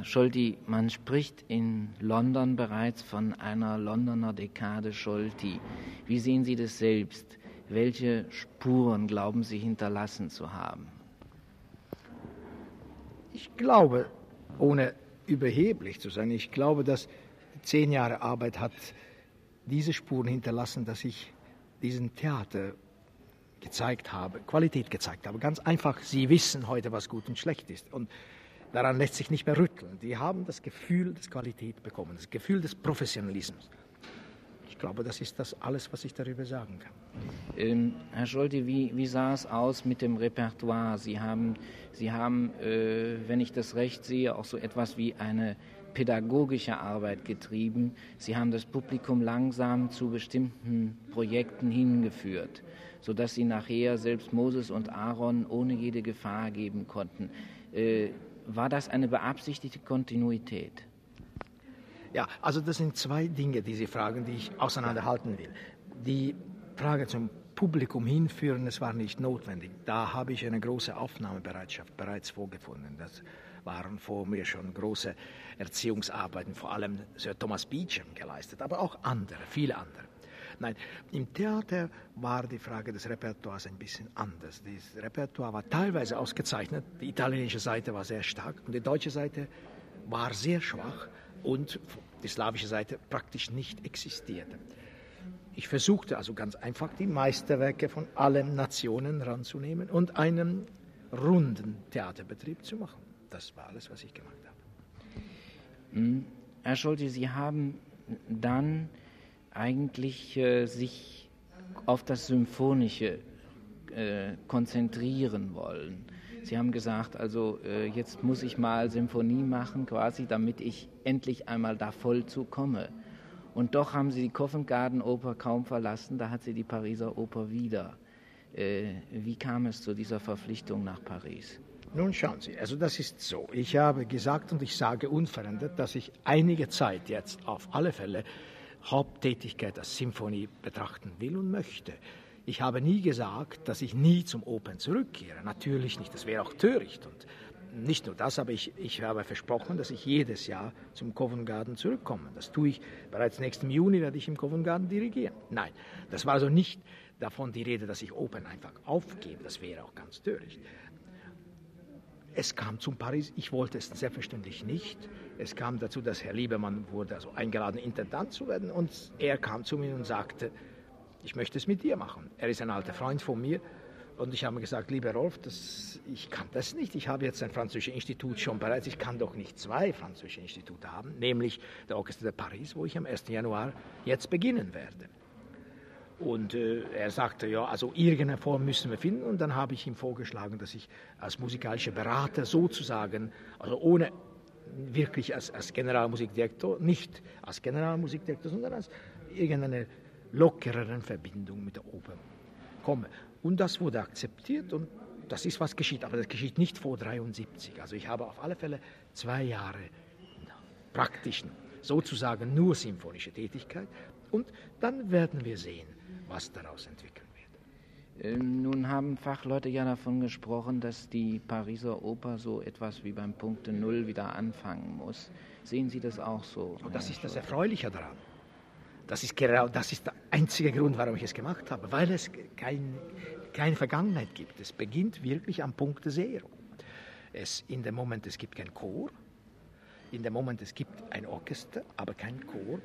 Herr Scholti, man spricht in London bereits von einer Londoner Dekade Scholti. Wie sehen Sie das selbst? Welche Spuren glauben Sie hinterlassen zu haben? Ich glaube, ohne überheblich zu sein, ich glaube, dass zehn Jahre Arbeit hat diese Spuren hinterlassen, dass ich diesen Theater gezeigt habe, Qualität gezeigt habe. Ganz einfach, Sie wissen heute, was gut und schlecht ist. Und daran lässt sich nicht mehr rütteln. Die haben das Gefühl des Qualität bekommen, das Gefühl des Professionalismus. Ich glaube, das ist das alles, was ich darüber sagen kann. Ähm, Herr Scholte, wie, wie, sah es aus mit dem Repertoire? Sie haben, Sie haben äh, wenn ich das recht sehe, auch so etwas wie eine pädagogische Arbeit getrieben. Sie haben das Publikum langsam zu bestimmten Projekten hingeführt, sodass Sie nachher selbst Moses und Aaron ohne jede Gefahr geben konnten. Äh, war das eine beabsichtigte Kontinuität? Ja, also das sind zwei Dinge, diese Fragen, die ich auseinanderhalten will. Die Frage zum Publikum hinführen, es war nicht notwendig. Da habe ich eine große Aufnahmebereitschaft bereits vorgefunden. Das waren vor mir schon große Erziehungsarbeiten, vor allem Sir Thomas Beecham geleistet, aber auch andere, viele andere. Nein, im Theater war die Frage des Repertoires ein bisschen anders. Das Repertoire war teilweise ausgezeichnet, die italienische Seite war sehr stark und die deutsche Seite war sehr schwach und die slawische Seite praktisch nicht existierte. Ich versuchte also ganz einfach die Meisterwerke von allen Nationen ranzunehmen und einen runden Theaterbetrieb zu machen. Das war alles, was ich gemacht habe. Hm, Herr Schulte, Sie haben dann eigentlich äh, sich auf das Symphonische äh, konzentrieren wollen. Sie haben gesagt, also äh, jetzt muss ich mal Symphonie machen, quasi, damit ich endlich einmal da voll zu komme. Und doch haben Sie die Covent Garden Oper kaum verlassen, da hat sie die Pariser Oper wieder. Äh, wie kam es zu dieser Verpflichtung nach Paris? Nun schauen Sie, also das ist so. Ich habe gesagt und ich sage unverändert, dass ich einige Zeit jetzt auf alle Fälle Haupttätigkeit als Symphonie betrachten will und möchte. Ich habe nie gesagt, dass ich nie zum Opern zurückkehre. Natürlich nicht, das wäre auch töricht. Und nicht nur das, aber ich, ich habe versprochen, dass ich jedes Jahr zum Covent Garden zurückkomme. Das tue ich bereits nächsten Juni, werde ich im Covent Garden dirigieren. Nein, das war also nicht davon die Rede, dass ich Opern einfach aufgebe. Das wäre auch ganz töricht. Es kam zum Paris, ich wollte es selbstverständlich nicht. Es kam dazu, dass Herr Liebermann wurde also eingeladen, Intendant zu werden und er kam zu mir und sagte, ich möchte es mit dir machen. Er ist ein alter Freund von mir und ich habe gesagt, lieber Rolf, das, ich kann das nicht. Ich habe jetzt ein französisches Institut schon bereits. Ich kann doch nicht zwei französische Institute haben, nämlich der Orchester de Paris, wo ich am 1. Januar jetzt beginnen werde. Und äh, er sagte, ja, also irgendeine Form müssen wir finden. Und dann habe ich ihm vorgeschlagen, dass ich als musikalischer Berater sozusagen, also ohne wirklich als, als Generalmusikdirektor, nicht als Generalmusikdirektor, sondern als irgendeine lockereren Verbindung mit der Oper komme. Und das wurde akzeptiert und das ist, was geschieht. Aber das geschieht nicht vor 73. Also ich habe auf alle Fälle zwei Jahre praktischen, sozusagen nur symphonische Tätigkeit. Und dann werden wir sehen, was daraus entwickeln wird. Ähm, nun haben Fachleute ja davon gesprochen, dass die Pariser Oper so etwas wie beim Punkte Null wieder anfangen muss. Sehen Sie das auch so? Und das ist das Erfreuliche daran. Das ist, genau, das ist der einzige Grund, warum ich es gemacht habe, weil es kein, keine Vergangenheit gibt. Es beginnt wirklich am Punkte Zero. Es, in dem Moment, es gibt kein Chor, in dem Moment, es gibt ein Orchester, aber kein Chor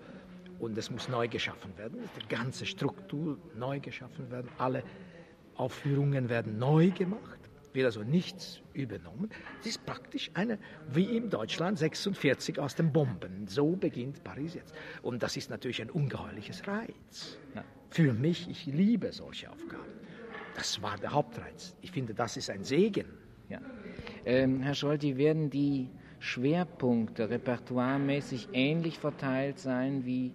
und es muss neu geschaffen werden. Die ganze Struktur neu geschaffen werden. Alle Aufführungen werden neu gemacht, wird also nichts übernommen. Es ist praktisch eine, wie in Deutschland 46 aus den Bomben. So beginnt Paris jetzt. Und das ist natürlich ein ungeheuerliches Reiz. Ja. Für mich, ich liebe solche Aufgaben. Das war der Hauptreiz. Ich finde, das ist ein Segen. Ja. Ähm, Herr Scholti, werden die Schwerpunkte repertoiremäßig ähnlich verteilt sein wie,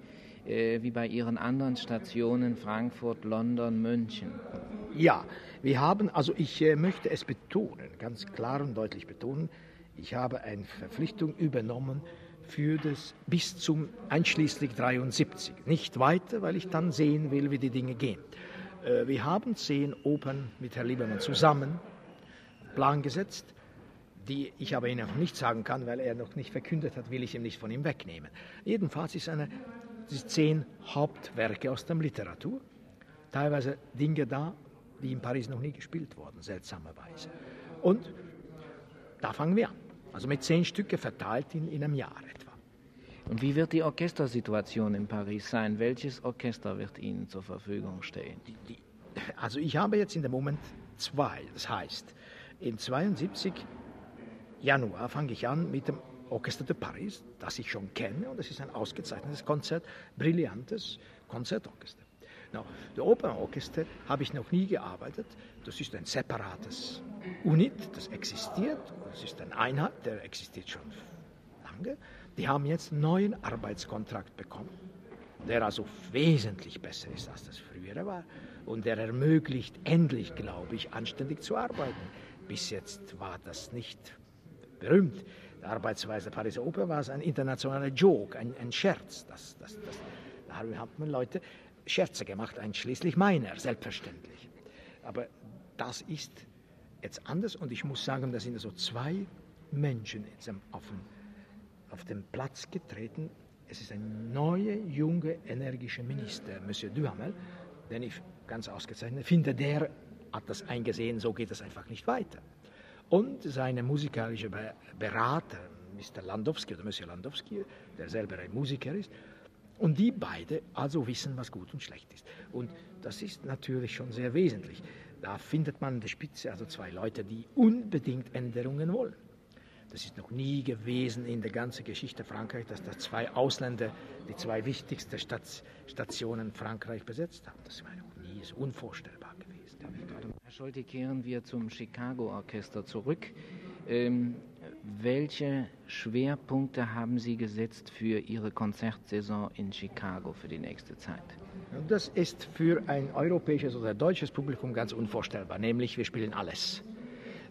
äh, wie bei Ihren anderen Stationen Frankfurt, London, München? Ja, wir haben, also ich äh, möchte es betonen, ganz klar und deutlich betonen, ich habe eine Verpflichtung übernommen für das bis zum einschließlich 73. Nicht weiter, weil ich dann sehen will, wie die Dinge gehen. Äh, wir haben zehn Opern mit Herrn Liebermann zusammen Plan gesetzt die ich aber Ihnen noch nicht sagen kann, weil er noch nicht verkündet hat, will ich ihm nicht von ihm wegnehmen. Jedenfalls ist eine sind zehn Hauptwerke aus der Literatur, teilweise Dinge da, die in Paris noch nie gespielt wurden, seltsamerweise. Und da fangen wir an. Also mit zehn Stücke verteilt in, in einem Jahr etwa. Und wie wird die Orchestersituation in Paris sein? Welches Orchester wird Ihnen zur Verfügung stehen? Die, die, also ich habe jetzt in dem Moment zwei. Das heißt, in 72 Januar fange ich an mit dem Orchester de Paris, das ich schon kenne, und es ist ein ausgezeichnetes Konzert, brillantes Konzertorchester. No, der Opernorchester habe ich noch nie gearbeitet. Das ist ein separates Unit, das existiert. Das ist eine Einheit, der existiert schon lange. Die haben jetzt einen neuen Arbeitskontrakt bekommen, der also wesentlich besser ist, als das frühere war. Und der ermöglicht endlich, glaube ich, anständig zu arbeiten. Bis jetzt war das nicht berühmt. Die Arbeitsweise der Pariser Oper war ein internationaler Joke, ein, ein Scherz. Das, das, das, da haben Leute Scherze gemacht, einschließlich meiner, selbstverständlich. Aber das ist jetzt anders und ich muss sagen, da sind so zwei Menschen auf den, auf den Platz getreten. Es ist ein neuer, junger, energischer Minister, Monsieur Duhamel, den ich ganz ausgezeichnet finde. Der hat das eingesehen, so geht es einfach nicht weiter und seine musikalische Berater, Mr. Landowski oder Monsieur Landowski, der selber ein Musiker ist. Und die beide also wissen, was gut und schlecht ist. Und das ist natürlich schon sehr wesentlich. Da findet man an der Spitze also zwei Leute, die unbedingt Änderungen wollen. Das ist noch nie gewesen in der ganzen Geschichte Frankreichs, dass da zwei Ausländer die zwei wichtigsten Stationen Frankreich besetzt haben. Das war noch nie, ist unvorstellbar. Herr Scholte, kehren wir zum Chicago Orchester zurück. Ähm, welche Schwerpunkte haben Sie gesetzt für Ihre Konzertsaison in Chicago für die nächste Zeit? Das ist für ein europäisches oder deutsches Publikum ganz unvorstellbar, nämlich wir spielen alles.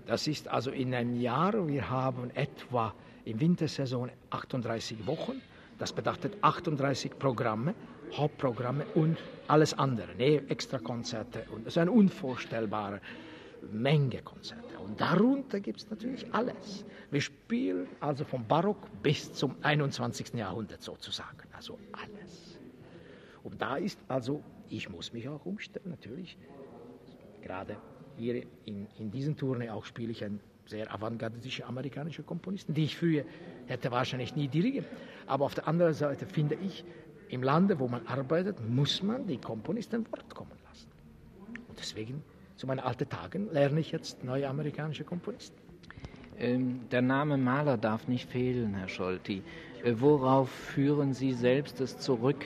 Das ist also in einem Jahr, wir haben etwa in Wintersaison 38 Wochen, das bedeutet 38 Programme Hauptprogramme und alles andere, ne, Extrakonzerte. Und das ist eine unvorstellbare Menge Konzerte. Und darunter gibt es natürlich alles. Wir spielen also vom Barock bis zum 21. Jahrhundert sozusagen. Also alles. Und da ist also, ich muss mich auch umstellen, natürlich. Gerade hier in, in diesen Touren auch spiele ich einen sehr avantgardistische amerikanische Komponisten, die ich früher hätte wahrscheinlich nie dirigiert. Aber auf der anderen Seite finde ich, im Lande, wo man arbeitet, muss man die Komponisten Wort kommen lassen. Und deswegen, zu meinen alten Tagen, lerne ich jetzt neue amerikanische Komponisten. Ähm, der Name Maler darf nicht fehlen, Herr Scholti. Äh, worauf führen Sie selbst es zurück,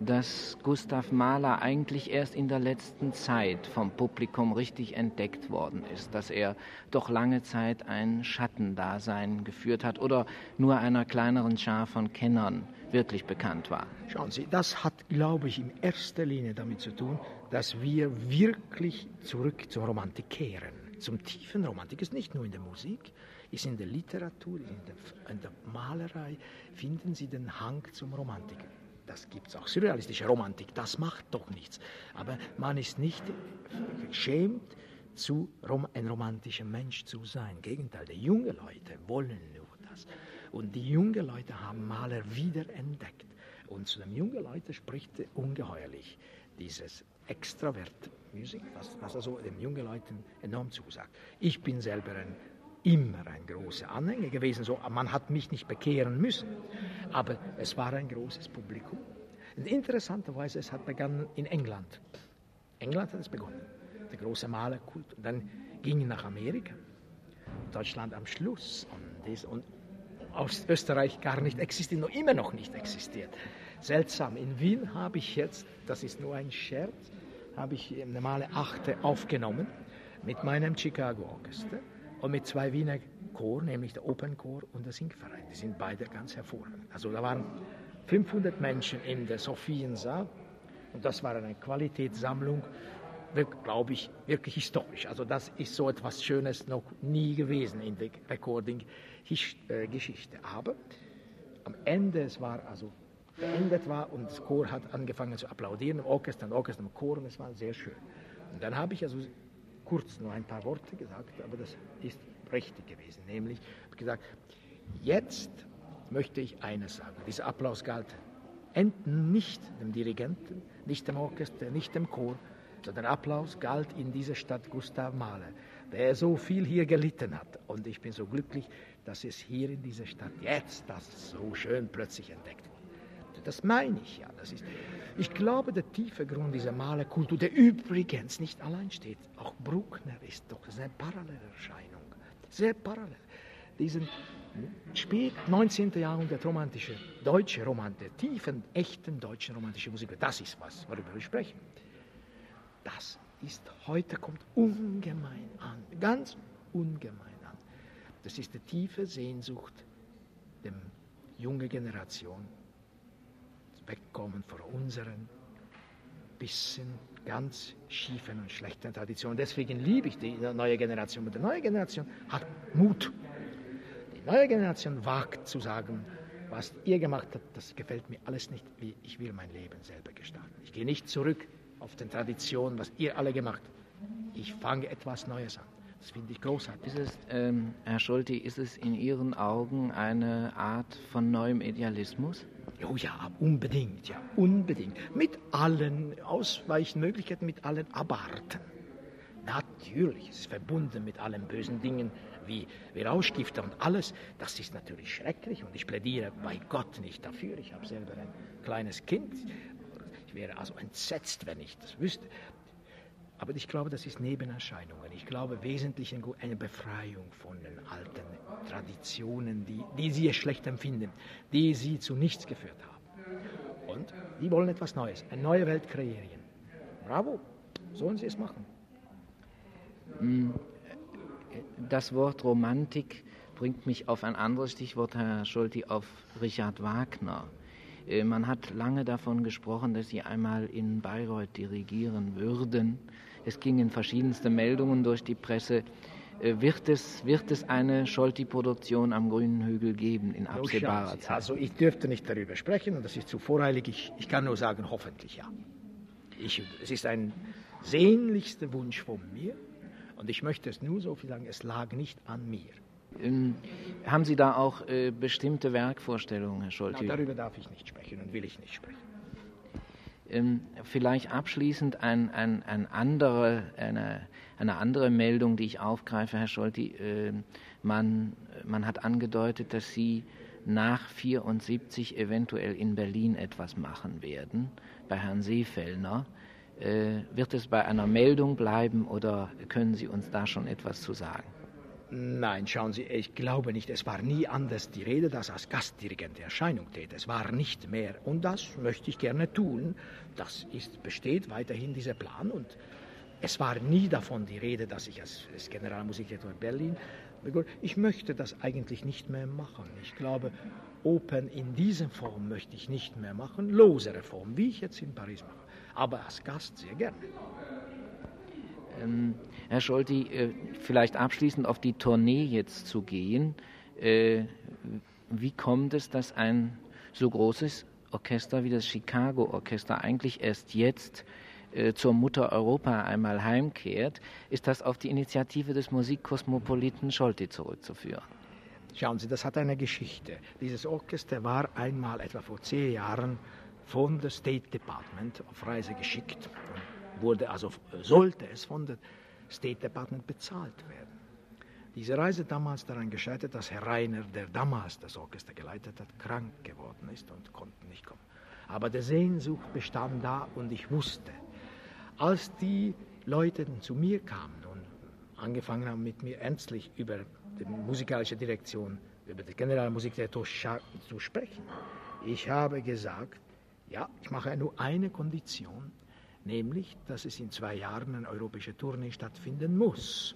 dass Gustav Mahler eigentlich erst in der letzten Zeit vom Publikum richtig entdeckt worden ist, dass er doch lange Zeit ein Schattendasein geführt hat oder nur einer kleineren Schar von Kennern wirklich bekannt war. Schauen Sie, das hat, glaube ich, in erster Linie damit zu tun, dass wir wirklich zurück zur Romantik kehren. Zum tiefen Romantik ist nicht nur in der Musik, ist in der Literatur, in der, in der Malerei, finden Sie den Hang zum Romantik das gibt es auch, surrealistische Romantik, das macht doch nichts. Aber man ist nicht geschämt, zu ein romantischer Mensch zu sein. Gegenteil, die jungen Leute wollen nur das. Und die jungen Leute haben Maler wiederentdeckt. Und zu den jungen Leuten spricht ungeheuerlich dieses Extravert-Musik, was, was also den jungen Leuten enorm zusagt. Ich bin selber ein immer ein großer Anhänger gewesen. So, man hat mich nicht bekehren müssen, aber es war ein großes Publikum. Und interessanterweise, es hat begonnen in England. England hat es begonnen, der große Malerkult. Und dann ging nach Amerika, Deutschland am Schluss. Und, das, und aus Österreich gar nicht existiert, noch immer noch nicht existiert. Seltsam. In Wien habe ich jetzt, das ist nur ein Scherz, habe ich eine Male Achte aufgenommen mit meinem Chicago Orchester und mit zwei Wiener Chor, nämlich der Opernchor und der Singverein. Die sind beide ganz hervorragend. Also da waren 500 Menschen in der Sophiensaal und das war eine Qualitätssammlung, glaube ich, wirklich historisch. Also das ist so etwas Schönes noch nie gewesen in der Recording-Geschichte. Aber am Ende, es war also beendet war und das Chor hat angefangen zu applaudieren, im Orchester, im Orchester, im Chor und es war sehr schön. Und dann habe ich also kurz nur ein paar Worte gesagt, aber das ist richtig gewesen. Nämlich, gesagt, jetzt möchte ich eines sagen. Dieser Applaus galt enden nicht dem Dirigenten, nicht dem Orchester, nicht dem Chor, sondern Applaus galt in dieser Stadt Gustav Mahler, der so viel hier gelitten hat. Und ich bin so glücklich, dass es hier in dieser Stadt jetzt das so schön plötzlich entdeckt. Das meine ich ja. Das ist, ich glaube, der tiefe Grund dieser Malerkultur, der übrigens nicht allein steht, auch Bruckner ist doch eine parallele Erscheinung. Sehr parallel. Diesen spät 19. Jahrhundert romantische, deutsche Romantik, tiefen, echten deutschen romantische Musik, das ist was, worüber wir sprechen. Das ist heute, kommt ungemein an, ganz ungemein an. Das ist die tiefe Sehnsucht der jungen Generation, wegkommen von unseren bisschen ganz schiefen und schlechten Traditionen. Deswegen liebe ich die neue Generation. Und die neue Generation hat Mut. Die neue Generation wagt zu sagen, was ihr gemacht habt, das gefällt mir alles nicht, wie ich will mein Leben selber gestalten. Ich gehe nicht zurück auf den Traditionen, was ihr alle gemacht habt. Ich fange etwas Neues an. Das finde ich großartig. Ist es, ähm, Herr Scholti, ist es in Ihren Augen eine Art von neuem Idealismus? Oh ja, unbedingt, ja, unbedingt. Mit allen Ausweichmöglichkeiten, mit allen Abarten. Natürlich, es ist verbunden mit allen bösen Dingen wie, wie Rauschgifte und alles. Das ist natürlich schrecklich und ich plädiere bei Gott nicht dafür. Ich habe selber ein kleines Kind. Ich wäre also entsetzt, wenn ich das wüsste. Aber ich glaube, das ist Nebenerscheinungen. Ich glaube wesentlich eine Befreiung von den alten Traditionen, die, die sie schlecht empfinden, die sie zu nichts geführt haben. Und die wollen etwas Neues, eine neue Welt kreieren. Bravo, sollen sie es machen. Mm, das Wort Romantik bringt mich auf ein anderes Stichwort, Herr Scholti, auf Richard Wagner. Äh, man hat lange davon gesprochen, dass Sie einmal in Bayreuth dirigieren würden. Es gingen verschiedenste Meldungen durch die Presse. Äh, wird es, wird es eine Scholti-Produktion am Grünen Hügel geben in absehbarer Zeit? Also ich dürfte nicht darüber sprechen und das ist zu voreilig. Ich, ich kann nur sagen, hoffentlich ja. Ich, es ist ein sehnlichster Wunsch von mir und ich möchte es nur so viel sagen, es lag nicht an mir. Ähm, haben Sie da auch äh, bestimmte Werkvorstellungen, Herr Scholti? Na, darüber darf ich nicht sprechen und will ich nicht sprechen. Ähm, vielleicht abschließend ein, ein, ein andere, eine, eine andere Meldung, die ich aufgreife, Herr Scholti. Äh, man, man hat angedeutet, dass Sie nach 74 eventuell in Berlin etwas machen werden, bei Herrn Seefellner. Äh, wird es bei einer Meldung bleiben oder können Sie uns da schon etwas zu sagen? Nein, schauen Sie, ich glaube nicht. Es war nie anders die Rede, dass als Gastdirigent Erscheinung tät. Es war nicht mehr. Und das möchte ich gerne tun. Das ist, besteht weiterhin dieser Plan. Und es war nie davon die Rede, dass ich als, als Generalmusikdirektor in Berlin. Ich möchte das eigentlich nicht mehr machen. Ich glaube, Opern in dieser Form möchte ich nicht mehr machen. Losere Form, wie ich jetzt in Paris mache. Aber als Gast sehr gerne. Ähm, Herr Scholti, äh, vielleicht abschließend auf die Tournee jetzt zu gehen. Äh, wie kommt es, dass ein so großes Orchester wie das Chicago Orchester eigentlich erst jetzt äh, zur Mutter Europa einmal heimkehrt? Ist das auf die Initiative des Musikkosmopoliten Scholti zurückzuführen? Schauen Sie, das hat eine Geschichte. Dieses Orchester war einmal etwa vor zehn Jahren von der State Department auf Reise geschickt wurde also, sollte es von der State Department bezahlt werden. Diese Reise damals daran gescheitert, dass Herr Reiner, der damals das Orchester geleitet hat, krank geworden ist und konnte nicht kommen. Aber der Sehnsucht bestand da und ich wusste, als die Leute zu mir kamen und angefangen haben mit mir ernstlich über die musikalische Direktion, über den Generalmusikdirektor zu sprechen, ich habe gesagt, ja, ich mache nur eine Kondition, nämlich, dass es in zwei Jahren eine europäische Tournee stattfinden muss.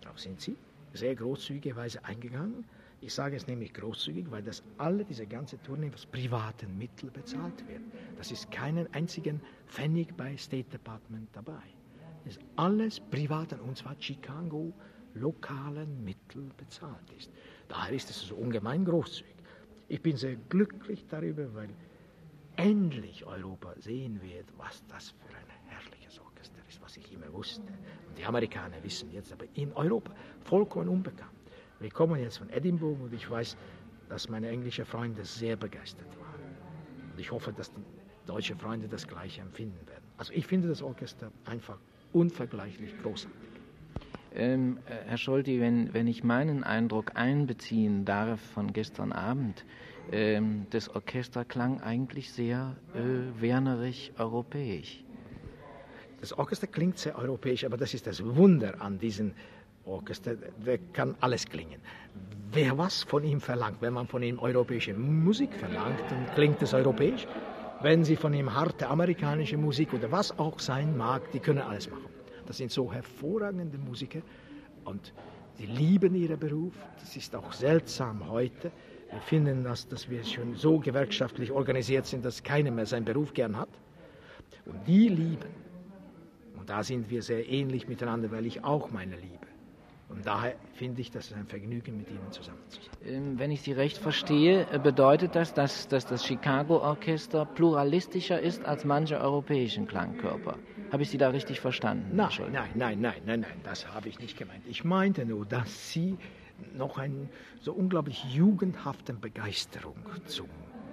Darauf sind Sie sehr großzügigerweise eingegangen. Ich sage es nämlich großzügig, weil das alle, diese ganze Tournee aus privaten Mitteln bezahlt wird. Das ist keinen einzigen Pfennig bei State Department dabei. Das ist alles privaten, und zwar Chicago, lokalen Mitteln bezahlt ist. Daher ist es so ungemein großzügig. Ich bin sehr glücklich darüber, weil endlich Europa sehen wird, was das für ein herrliches Orchester ist, was ich immer wusste. Und die Amerikaner wissen jetzt, aber in Europa vollkommen unbekannt. Wir kommen jetzt von Edinburgh und ich weiß, dass meine englischen Freunde sehr begeistert waren. Und ich hoffe, dass die deutschen Freunde das gleiche empfinden werden. Also ich finde das Orchester einfach unvergleichlich großartig. Ähm, äh, Herr Scholti, wenn, wenn ich meinen Eindruck einbeziehen darf von gestern Abend, ähm, das Orchester klang eigentlich sehr äh, wernerisch europäisch. Das Orchester klingt sehr europäisch, aber das ist das Wunder an diesem Orchester. Der kann alles klingen. Wer was von ihm verlangt, wenn man von ihm europäische Musik verlangt, dann klingt es europäisch. Wenn Sie von ihm harte amerikanische Musik oder was auch sein mag, die können alles machen. Das sind so hervorragende Musiker und die lieben ihren Beruf. Das ist auch seltsam heute. Wir finden, dass, dass wir schon so gewerkschaftlich organisiert sind, dass keiner mehr seinen Beruf gern hat. Und die lieben. Und da sind wir sehr ähnlich miteinander, weil ich auch meine liebe. Und daher finde ich, dass es ein Vergnügen, mit Ihnen zusammen zu sein. Ähm, wenn ich Sie recht verstehe, äh, bedeutet das, dass, dass das Chicago-Orchester pluralistischer ist als manche europäischen Klangkörper. Habe ich Sie da richtig verstanden? Nein, nein, nein, nein, nein, nein, das habe ich nicht gemeint. Ich meinte nur, dass Sie noch eine so unglaublich jugendhafte Begeisterung zum,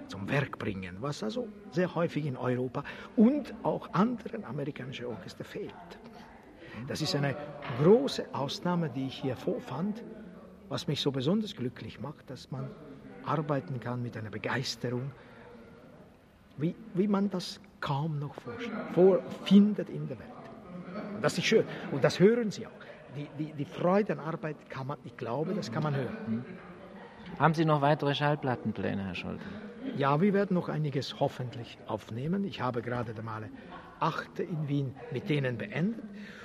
zum Werk bringen, was also sehr häufig in Europa und auch anderen amerikanischen Orchestern fehlt. Das ist eine große Ausnahme, die ich hier vorfand, was mich so besonders glücklich macht, dass man arbeiten kann mit einer Begeisterung, wie, wie man das kaum noch vorfindet in der Welt. Und das ist schön. Und das hören Sie auch. Die, die, die Freude an Arbeit kann man, ich glaube, das kann man hören. Haben Sie noch weitere Schallplattenpläne, Herr Scholte? Ja, wir werden noch einiges hoffentlich aufnehmen. Ich habe gerade der Male achte in Wien mit denen beendet.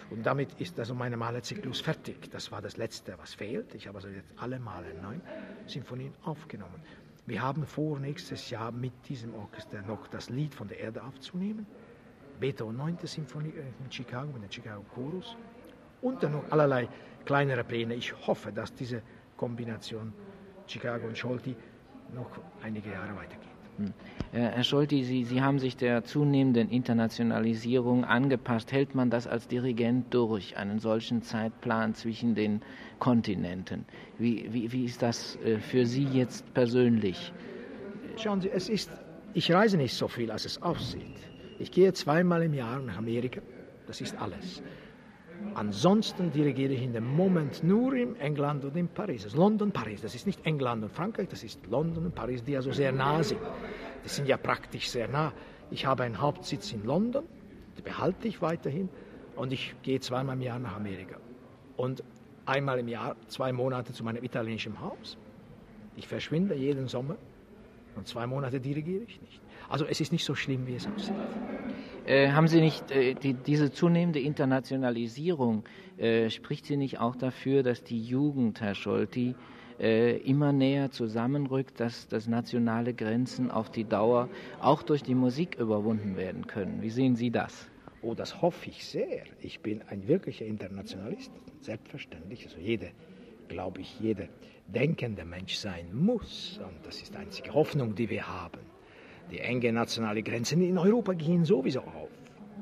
Und damit ist also mein Malerzyklus fertig. Das war das Letzte, was fehlt. Ich habe also jetzt alle Male neun Sinfonien aufgenommen. Wir haben vor, nächstes Jahr mit diesem Orchester noch das Lied von der Erde aufzunehmen. Beethoven 9. Sinfonie in Chicago mit dem Chicago Chorus. Und dann noch allerlei kleinere Pläne. Ich hoffe, dass diese Kombination Chicago und Scholti noch einige Jahre weitergeht. Hm. Äh, Herr Scholti, Sie, Sie haben sich der zunehmenden Internationalisierung angepasst. Hält man das als Dirigent durch, einen solchen Zeitplan zwischen den Kontinenten? Wie, wie, wie ist das äh, für Sie jetzt persönlich? Schauen Sie, es ist, ich reise nicht so viel, als es aussieht. Ich gehe zweimal im Jahr nach Amerika. Das ist alles. Ansonsten dirigiere ich in dem Moment nur in England und in Paris. Das ist London, Paris. Das ist nicht England und Frankreich, das ist London und Paris, die also sehr nah sind. Die sind ja praktisch sehr nah. Ich habe einen Hauptsitz in London, den behalte ich weiterhin und ich gehe zweimal im Jahr nach Amerika. Und einmal im Jahr zwei Monate zu meinem italienischen Haus. Ich verschwinde jeden Sommer und zwei Monate dirigiere ich nicht. Also es ist nicht so schlimm, wie es aussieht. Äh, haben Sie nicht äh, die, diese zunehmende Internationalisierung, äh, spricht sie nicht auch dafür, dass die Jugend, Herr Scholti, äh, immer näher zusammenrückt, dass, dass nationale Grenzen auf die Dauer auch durch die Musik überwunden werden können? Wie sehen Sie das? Oh, das hoffe ich sehr. Ich bin ein wirklicher Internationalist, selbstverständlich. Also jede, glaube ich, jeder denkende Mensch sein muss. Und das ist die einzige Hoffnung, die wir haben. Die enge nationale Grenzen in Europa gehen sowieso auf.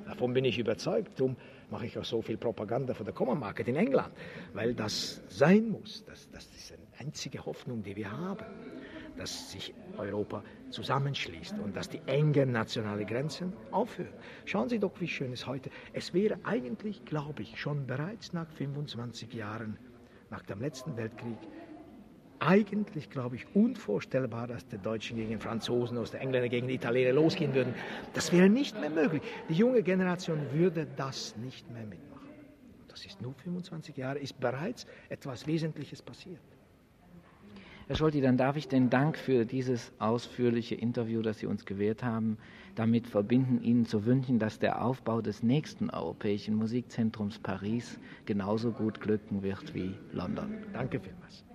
Davon bin ich überzeugt. Darum mache ich auch so viel Propaganda für der Common Market in England, weil das sein muss. Das, das ist eine einzige Hoffnung, die wir haben, dass sich Europa zusammenschließt und dass die engen nationalen Grenzen aufhören. Schauen Sie doch, wie schön es heute. Es wäre eigentlich, glaube ich, schon bereits nach 25 Jahren nach dem letzten Weltkrieg eigentlich, glaube ich, unvorstellbar, dass die Deutschen gegen Franzosen, aus der Engländer gegen die Italiener losgehen würden. Das wäre nicht mehr möglich. Die junge Generation würde das nicht mehr mitmachen. Das ist nur 25 Jahre, ist bereits etwas Wesentliches passiert. Herr Scholti, dann darf ich den Dank für dieses ausführliche Interview, das Sie uns gewährt haben, damit verbinden, Ihnen zu wünschen, dass der Aufbau des nächsten Europäischen Musikzentrums Paris genauso gut glücken wird wie London. Danke vielmals.